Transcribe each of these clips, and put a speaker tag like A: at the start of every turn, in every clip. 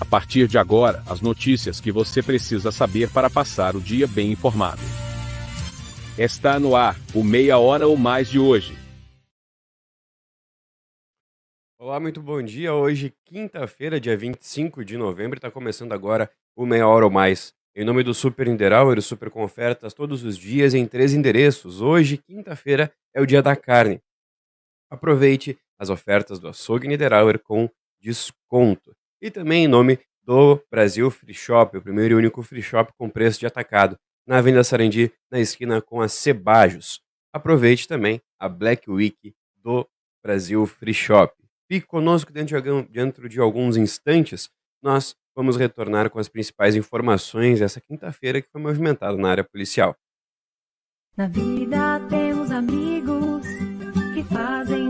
A: A partir de agora, as notícias que você precisa saber para passar o dia bem informado. Está no ar, o Meia Hora ou Mais de hoje.
B: Olá, muito bom dia. Hoje, quinta-feira, dia 25 de novembro, está começando agora o Meia Hora ou Mais. Em nome do Super Niederauer, Super com ofertas todos os dias em três endereços. Hoje, quinta-feira, é o dia da carne. Aproveite as ofertas do Açougue Niederauer com desconto. E também em nome do Brasil Free Shop, o primeiro e único free shop com preço de atacado, na Avenida Sarandi, na esquina com a Cebajos. Aproveite também a Black Week do Brasil Free Shop. Fique conosco dentro de, alguns instantes. Nós vamos retornar com as principais informações dessa quinta-feira que foi movimentada na área policial.
C: Na vida temos amigos que fazem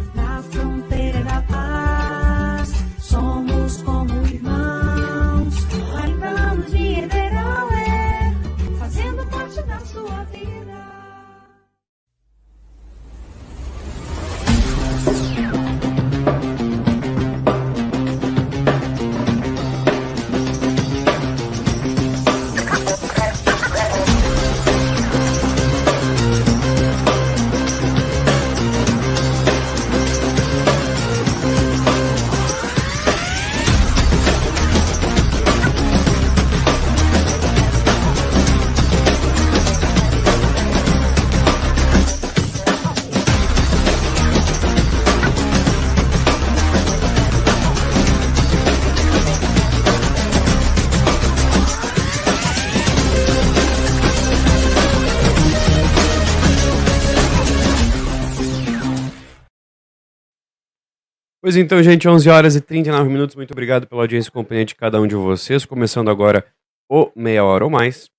B: Pois então, gente, 11 horas e 39 minutos. Muito obrigado pela audiência e companhia de cada um de vocês. Começando agora o Meia Hora ou Mais.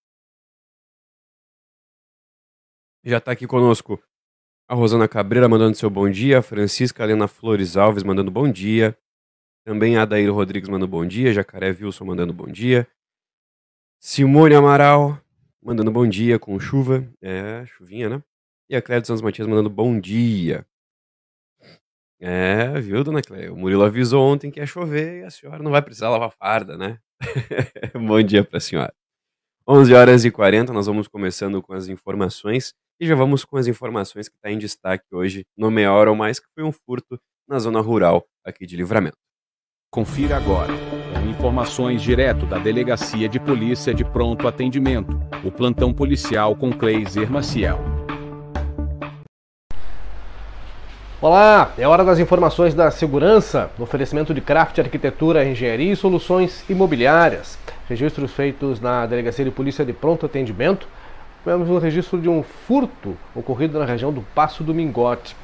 B: Já está aqui conosco a Rosana Cabreira mandando seu bom dia, a Francisca Helena Flores Alves mandando bom dia, também a Adair Rodrigues mandando bom dia, Jacaré Wilson mandando bom dia, Simone Amaral mandando bom dia com chuva, é, chuvinha, né? E a Cléia dos Santos Matias mandando bom dia. É, viu, dona Cleia? O Murilo avisou ontem que ia chover e a senhora não vai precisar lavar farda, né? Bom dia para a senhora. 11 horas e 40, nós vamos começando com as informações e já vamos com as informações que está em destaque hoje no Meia Hora ou Mais, que foi um furto na zona rural aqui de Livramento.
A: Confira agora, com informações direto da Delegacia de Polícia de Pronto Atendimento, o plantão policial com Cleiser Maciel.
D: Olá, é hora das informações da segurança, no oferecimento de Craft Arquitetura, Engenharia e Soluções Imobiliárias. Registros feitos na Delegacia de Polícia de Pronto Atendimento. Tivemos o um registro de um furto ocorrido na região do Passo do Mingote.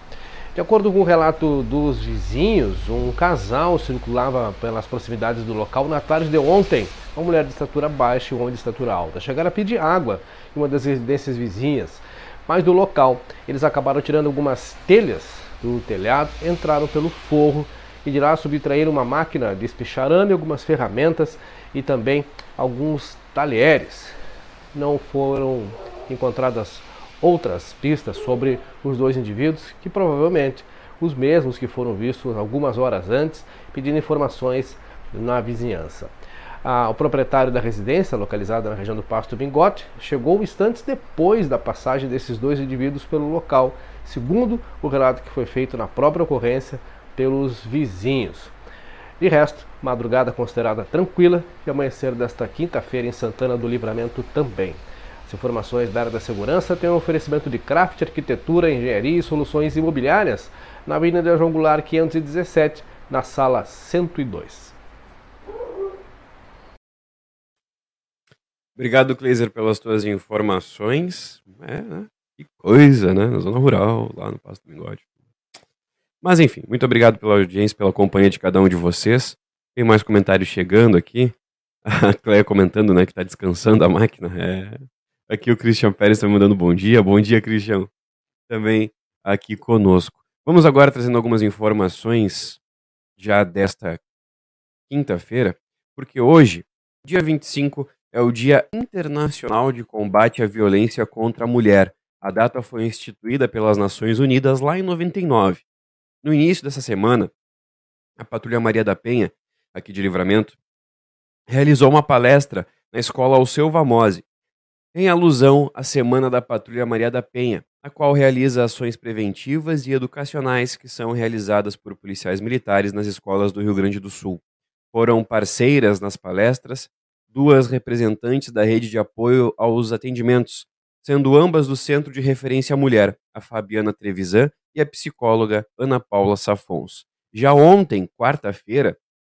D: De acordo com o relato dos vizinhos, um casal circulava pelas proximidades do local na tarde de ontem. Uma mulher de estatura baixa e um homem de estatura alta chegaram a pedir água em uma das residências vizinhas. Mas do local, eles acabaram tirando algumas telhas do telhado, entraram pelo forro e de lá subtraíram uma máquina de espichar arame, algumas ferramentas e também alguns talheres. Não foram encontradas outras pistas sobre os dois indivíduos, que provavelmente os mesmos que foram vistos algumas horas antes, pedindo informações na vizinhança. Ah, o proprietário da residência, localizada na região do Pasto Bingote, chegou instantes depois da passagem desses dois indivíduos pelo local segundo o relato que foi feito na própria ocorrência pelos vizinhos. De resto, madrugada considerada tranquila e amanhecer desta quinta-feira em Santana do Livramento também. As informações da área da segurança têm um oferecimento de craft, arquitetura, engenharia e soluções imobiliárias na Avenida João Goulart 517, na sala 102.
B: Obrigado, Kleiser, pelas tuas informações. É, né? Que coisa, né? Na zona rural, lá no Passo do Bigode. Mas enfim, muito obrigado pela audiência, pela companhia de cada um de vocês. Tem mais comentários chegando aqui. A Cleia comentando, né, que tá descansando a máquina. É... Aqui o Christian Pérez está mandando bom dia. Bom dia, Christian. Também aqui conosco. Vamos agora trazendo algumas informações já desta quinta-feira, porque hoje, Dia 25 é o Dia Internacional de Combate à Violência contra a Mulher. A data foi instituída pelas Nações Unidas lá em 99. No início dessa semana, a Patrulha Maria da Penha, aqui de Livramento, realizou uma palestra na escola Alceu Vamose, em alusão à Semana da Patrulha Maria da Penha, a qual realiza ações preventivas e educacionais que são realizadas por policiais militares nas escolas do Rio Grande do Sul. Foram parceiras nas palestras duas representantes da rede de apoio aos atendimentos, sendo ambas do Centro de Referência à Mulher, a Fabiana Trevisan e a psicóloga Ana Paula Safons. Já ontem, quarta-feira,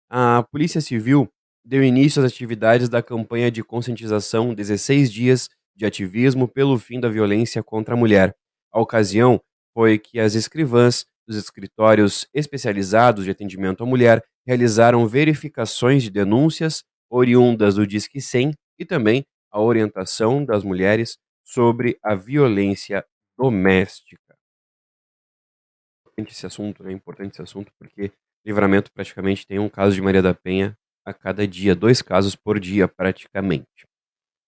B: a Polícia Civil deu início às atividades da campanha de conscientização 16 dias de ativismo pelo fim da violência contra a mulher. A ocasião foi que as escrivãs dos escritórios especializados de atendimento à mulher realizaram verificações de denúncias oriundas do Disque 100 e também a orientação das mulheres sobre a violência doméstica. Esse assunto é importante esse assunto porque Livramento praticamente tem um caso de Maria da Penha a cada dia, dois casos por dia praticamente.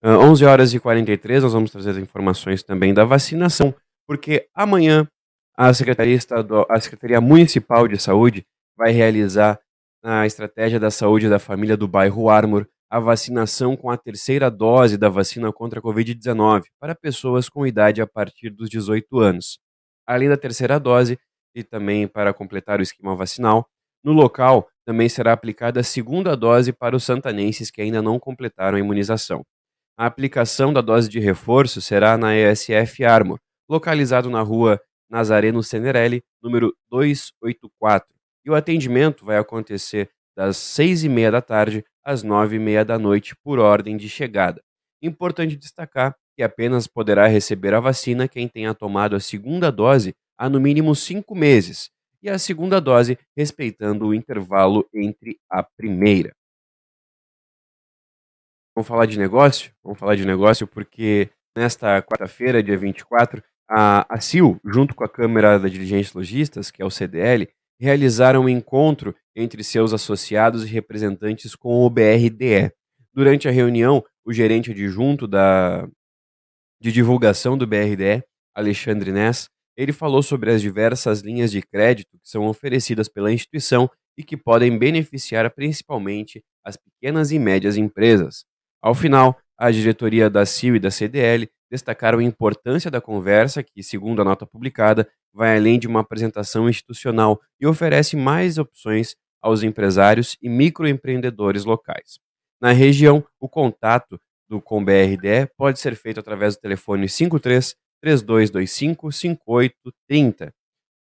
B: Uh, 11 horas e 43, nós vamos trazer as informações também da vacinação, porque amanhã a Secretaria, Estadual, a Secretaria Municipal de Saúde vai realizar a estratégia da saúde da família do bairro Armor a vacinação com a terceira dose da vacina contra a Covid-19 para pessoas com idade a partir dos 18 anos. Além da terceira dose, e também para completar o esquema vacinal, no local também será aplicada a segunda dose para os santanenses que ainda não completaram a imunização. A aplicação da dose de reforço será na ESF Armor, localizado na rua Nazareno Senerelli, número 284. E o atendimento vai acontecer das seis e meia da tarde às nove e meia da noite, por ordem de chegada. Importante destacar que apenas poderá receber a vacina quem tenha tomado a segunda dose há no mínimo cinco meses e a segunda dose respeitando o intervalo entre a primeira. Vamos falar de negócio? Vamos falar de negócio porque nesta quarta-feira, dia 24, a, a CIL, junto com a Câmara da Dirigentes Logistas, que é o CDL, realizaram um encontro entre seus associados e representantes com o BRDE. Durante a reunião, o gerente adjunto da, de divulgação do BRDE, Alexandre Ness, ele falou sobre as diversas linhas de crédito que são oferecidas pela instituição e que podem beneficiar principalmente as pequenas e médias empresas. Ao final, a diretoria da CIO e da CDL destacaram a importância da conversa, que, segundo a nota publicada, vai além de uma apresentação institucional e oferece mais opções aos empresários e microempreendedores locais. Na região, o contato do com BRDE pode ser feito através do telefone 53 3225 5830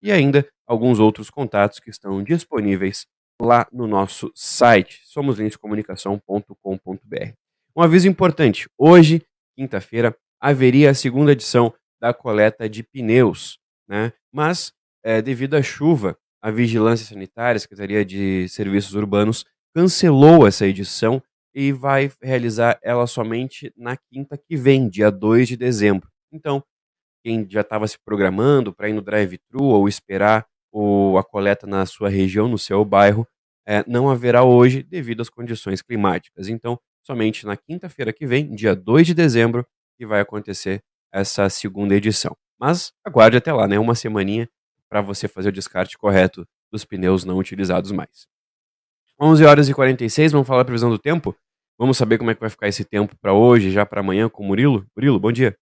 B: e ainda alguns outros contatos que estão disponíveis lá no nosso site somoslinscomunicação.com.br. Um aviso importante: hoje, quinta-feira, haveria a segunda edição da coleta de pneus, né? Mas é, devido à chuva, a Vigilância Sanitária, a Secretaria de Serviços Urbanos, cancelou essa edição e vai realizar ela somente na quinta que vem, dia 2 de dezembro. Então, quem já estava se programando para ir no drive-thru ou esperar o, a coleta na sua região, no seu bairro, é, não haverá hoje devido às condições climáticas. Então, somente na quinta-feira que vem, dia 2 de dezembro, que vai acontecer essa segunda edição. Mas aguarde até lá, né? Uma semaninha para você fazer o descarte correto dos pneus não utilizados mais. 11 horas e 46, vamos falar a previsão do tempo? Vamos saber como é que vai ficar esse tempo para hoje, já para amanhã com o Murilo? Murilo, bom dia.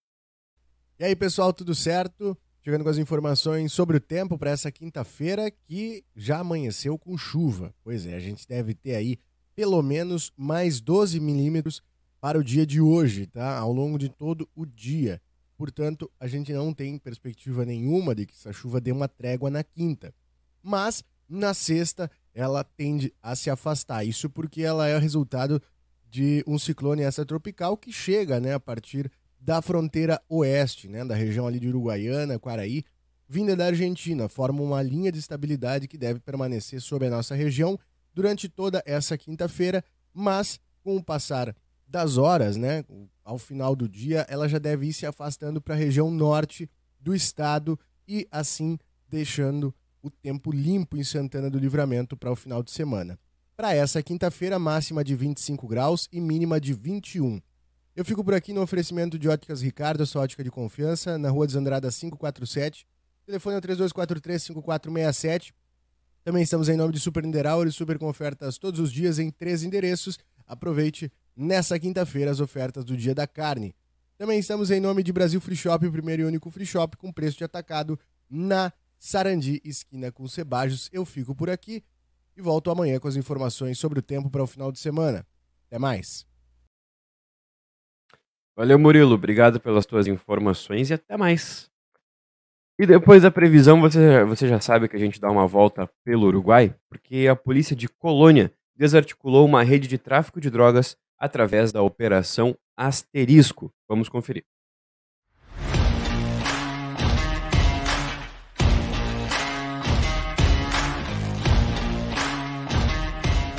E: E aí, pessoal, tudo certo? Chegando com as informações sobre o tempo para essa quinta-feira que já amanheceu com chuva. Pois é, a gente deve ter aí pelo menos mais 12 milímetros para o dia de hoje, tá? Ao longo de todo o dia. Portanto, a gente não tem perspectiva nenhuma de que essa chuva dê uma trégua na quinta. Mas na sexta ela tende a se afastar. Isso porque ela é o resultado de um ciclone extratropical que chega, né, a partir da fronteira oeste, né, da região ali de Uruguaiana, Quaraí, vinda da Argentina, forma uma linha de estabilidade que deve permanecer sobre a nossa região durante toda essa quinta-feira, mas com o passar das horas, né, ao final do dia, ela já deve ir se afastando para a região norte do estado e assim deixando o tempo limpo em Santana do Livramento para o final de semana. para essa quinta-feira, máxima de 25 graus e mínima de 21. Eu fico por aqui no oferecimento de Óticas Ricardo, sua ótica de confiança, na rua Desandrada 547. Telefone é 3243-5467. Também estamos em nome de Super Niederauer e Super com ofertas todos os dias em três endereços. Aproveite nessa quinta-feira as ofertas do Dia da Carne. Também estamos em nome de Brasil Free Shop, o primeiro e único free shop com preço de atacado na Sarandi, esquina com Cebajos. Eu fico por aqui e volto amanhã com as informações sobre o tempo para o final de semana. Até mais.
B: Valeu, Murilo. Obrigado pelas tuas informações e até mais. E depois da previsão, você, você já sabe que a gente dá uma volta pelo Uruguai, porque a polícia de Colônia desarticulou uma rede de tráfico de drogas através da Operação Asterisco. Vamos conferir.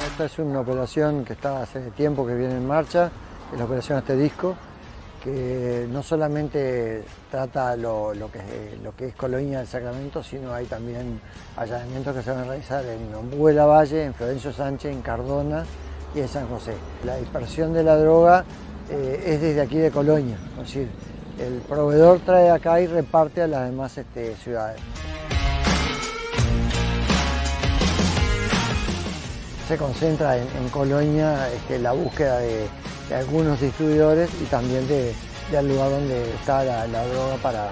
F: Esta es una operación que está hace tiempo que viene en marcha, la operación Asterisco, que no solamente trata lo, que, es Colonia del Sacramento, sino hay también allanamientos que se van a realizar en Ombú la Valle, en Florencio Sánchez, en Cardona y San José. La dispersión de la droga eh, es desde aquí de Colonia, es decir, el proveedor trae acá y reparte a las demás este, ciudades. Se concentra en, Colonia este, la búsqueda de, de, algunos distribuidores y también de, del lugar donde está la, droga para,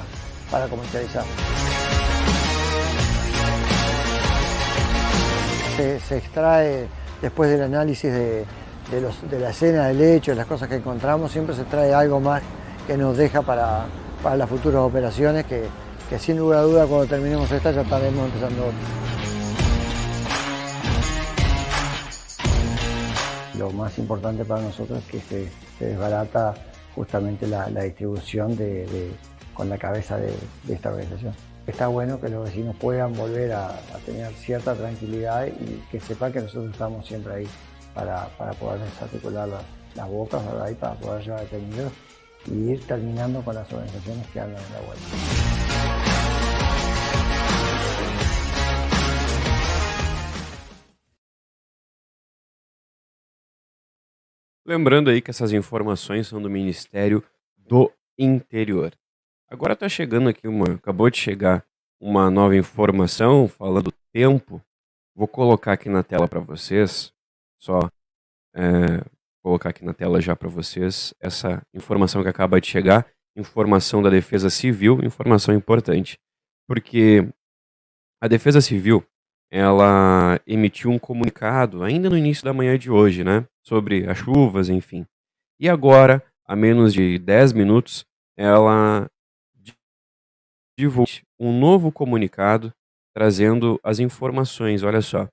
F: para comercializar. Se, extrae después del análisis de, de, de la escena del hecho, las cosas que encontramos, siempre se trae algo más que nos deja para, las futuras operaciones, que, sin lugar a duda cuando terminemos esta ya estaremos empezando otra. Lo más importante para nosotros es que se, desbarata justamente la, distribución de, de, con la cabeza de, de, esta organización. Está bueno que los vecinos puedan volver a, tener cierta tranquilidad y que sepan que nosotros estamos siempre ahí para, para poder desarticular las, las bocas ¿verdad? y para poder llevar detenidos y ir terminando con las organizaciones que andan en la vuelta.
B: Lembrando aí que essas informações são do Ministério do Interior. Agora está chegando aqui uma, acabou de chegar uma nova informação falando do tempo. Vou colocar aqui na tela para vocês, só é, colocar aqui na tela já para vocês essa informação que acaba de chegar, informação da Defesa Civil, informação importante, porque a Defesa Civil ela emitiu um comunicado ainda no início da manhã de hoje, né, sobre as chuvas, enfim. E agora, a menos de 10 minutos, ela divulgou um novo comunicado trazendo as informações. Olha só.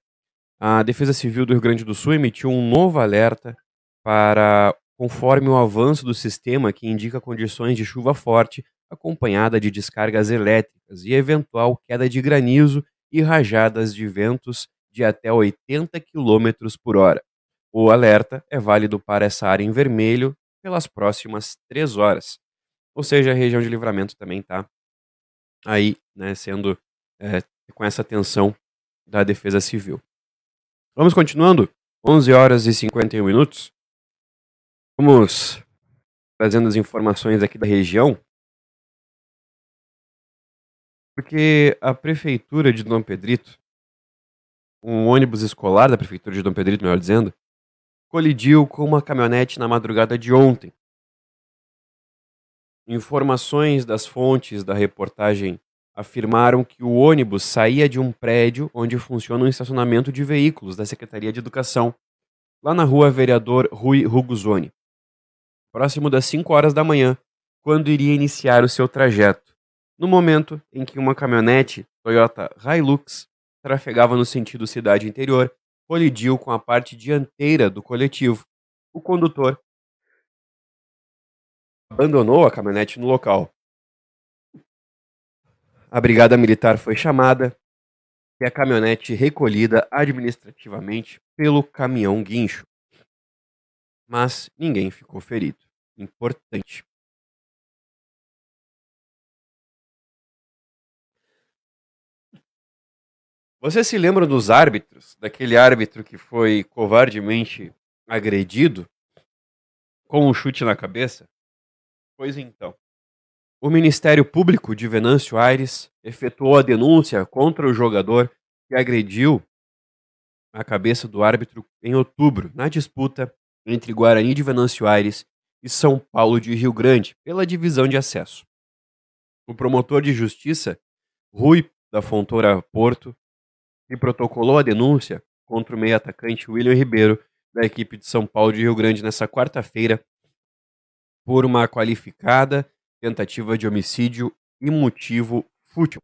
B: A Defesa Civil do Rio Grande do Sul emitiu um novo alerta para conforme o avanço do sistema que indica condições de chuva forte acompanhada de descargas elétricas e eventual queda de granizo e rajadas de ventos de até 80 km por hora. O alerta é válido para essa área em vermelho pelas próximas três horas. Ou seja, a região de livramento também está aí, né, sendo é, com essa atenção da Defesa Civil. Vamos continuando? 11 horas e 51 minutos. Vamos trazendo as informações aqui da região. Porque a prefeitura de Dom Pedrito, um ônibus escolar da prefeitura de Dom Pedrito, melhor dizendo, colidiu com uma caminhonete na madrugada de ontem. Informações das fontes da reportagem afirmaram que o ônibus saía de um prédio onde funciona um estacionamento de veículos da Secretaria de Educação, lá na rua Vereador Rui Ruguzoni, próximo das 5 horas da manhã, quando iria iniciar o seu trajeto no momento em que uma caminhonete Toyota Hilux trafegava no sentido cidade interior, colidiu com a parte dianteira do coletivo. O condutor abandonou a caminhonete no local. A brigada militar foi chamada e a caminhonete recolhida administrativamente pelo caminhão guincho. Mas ninguém ficou ferido. Importante. Você se lembra dos árbitros? Daquele árbitro que foi covardemente agredido com um chute na cabeça? Pois então. O Ministério Público de Venâncio Aires efetuou a denúncia contra o jogador que agrediu a cabeça do árbitro em outubro, na disputa entre Guarani de Venâncio Aires e São Paulo de Rio Grande, pela divisão de acesso. O promotor de justiça, Rui da Fontoura Porto, que protocolou a denúncia contra o meio atacante William Ribeiro, da equipe de São Paulo de Rio Grande, nessa quarta-feira, por uma qualificada tentativa de homicídio e motivo fútil.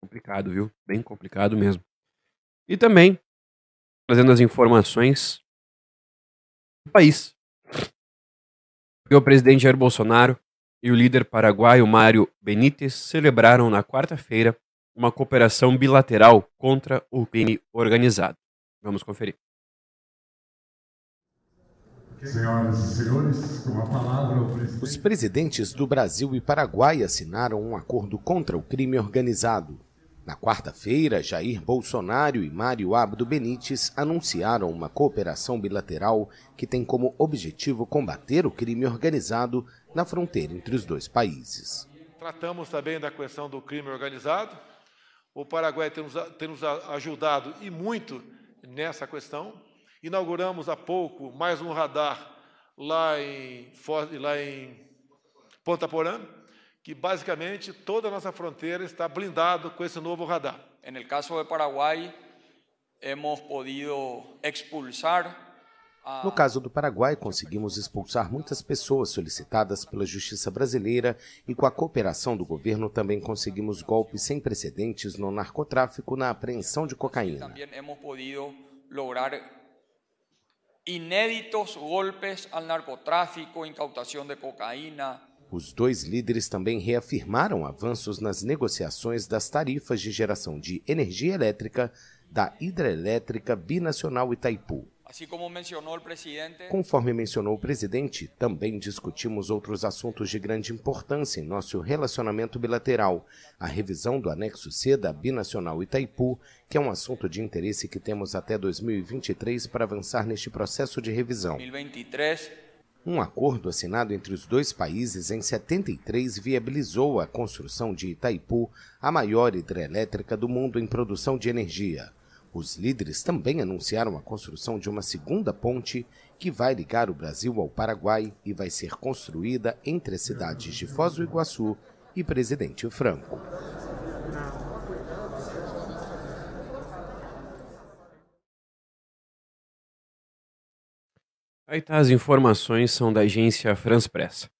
B: Complicado, viu? Bem complicado mesmo. E também trazendo as informações do país. o presidente Jair Bolsonaro e o líder paraguaio Mário Benítez celebraram na quarta-feira uma cooperação bilateral contra o crime organizado. Vamos conferir.
G: Senhoras e senhores, com a palavra o presidente.
H: Os presidentes do Brasil e Paraguai assinaram um acordo contra o crime organizado. Na quarta-feira, Jair Bolsonaro e Mário Abdo Benítez anunciaram uma cooperação bilateral que tem como objetivo combater o crime organizado na fronteira entre os dois países.
I: Tratamos também da questão do crime organizado. O Paraguai tem nos, tem nos ajudado e muito nessa questão. Inauguramos há pouco mais um radar lá em, lá em Ponta Porã que basicamente toda a nossa fronteira está blindado com esse novo radar.
J: En el caso de Paraguay, hemos podido expulsar
H: no caso do Paraguai, conseguimos expulsar muitas pessoas solicitadas pela justiça brasileira e, com a cooperação do governo, também conseguimos golpes sem precedentes no narcotráfico na apreensão de cocaína.
J: Também hemos podido lograr inéditos golpes al narcotráfico, incautação de cocaína,
H: os dois líderes também reafirmaram avanços nas negociações das tarifas de geração de energia elétrica da hidrelétrica binacional Itaipu.
J: Assim como mencionou o presidente.
H: Conforme mencionou o presidente, também discutimos outros assuntos de grande importância em nosso relacionamento bilateral. A revisão do anexo C da Binacional Itaipu, que é um assunto de interesse que temos até 2023 para avançar neste processo de revisão.
J: 2023
H: um acordo assinado entre os dois países em 73 viabilizou a construção de Itaipu, a maior hidrelétrica do mundo em produção de energia. Os líderes também anunciaram a construção de uma segunda ponte que vai ligar o Brasil ao Paraguai e vai ser construída entre as cidades de Foz do Iguaçu e Presidente Franco.
B: Aí tá, as informações são da agência France Press.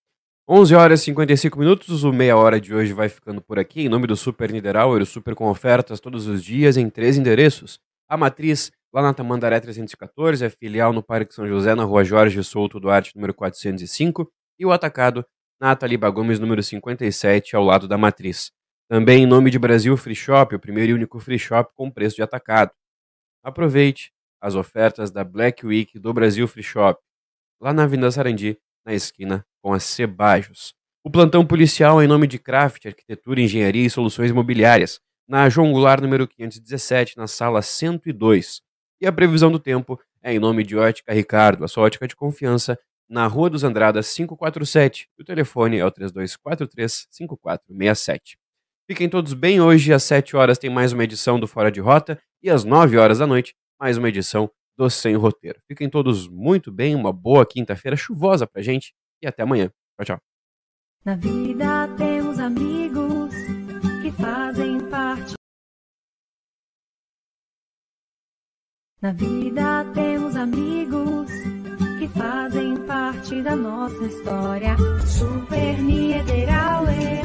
B: 11 horas e 55 minutos, o meia hora de hoje vai ficando por aqui. Em nome do Super Niederauer, o Super com ofertas todos os dias em três endereços. A Matriz, lá na Tamandaré 314, a filial no Parque São José, na rua Jorge Souto Duarte, número 405. E o Atacado, na Ataliba Gomes, número 57, ao lado da Matriz. Também em nome de Brasil Free Shop, o primeiro e único free shop com preço de atacado. Aproveite as ofertas da Black Week do Brasil Free Shop, lá na Avenida Sarandi, na esquina com a Cebajos. O plantão policial em nome de Craft, Arquitetura, Engenharia e Soluções Imobiliárias, na João Goulart, número 517, na sala 102. E a previsão do tempo é em nome de Ótica Ricardo, a sua ótica de confiança, na Rua dos Andradas 547. O telefone é o 3243-5467. Fiquem todos bem, hoje às 7 horas tem mais uma edição do Fora de Rota e às 9 horas da noite mais uma edição do Sem Roteiro. Fiquem todos muito bem, uma boa quinta-feira chuvosa pra gente e até amanhã. Tchau, tchau.
C: Na vida temos amigos que fazem parte. Na vida temos amigos que fazem parte da nossa história. Super Niederauer,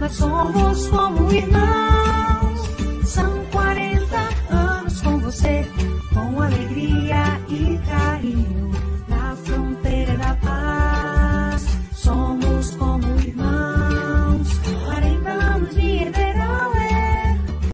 C: nós somos como irmãos. São 40 anos com você alegria e carinho.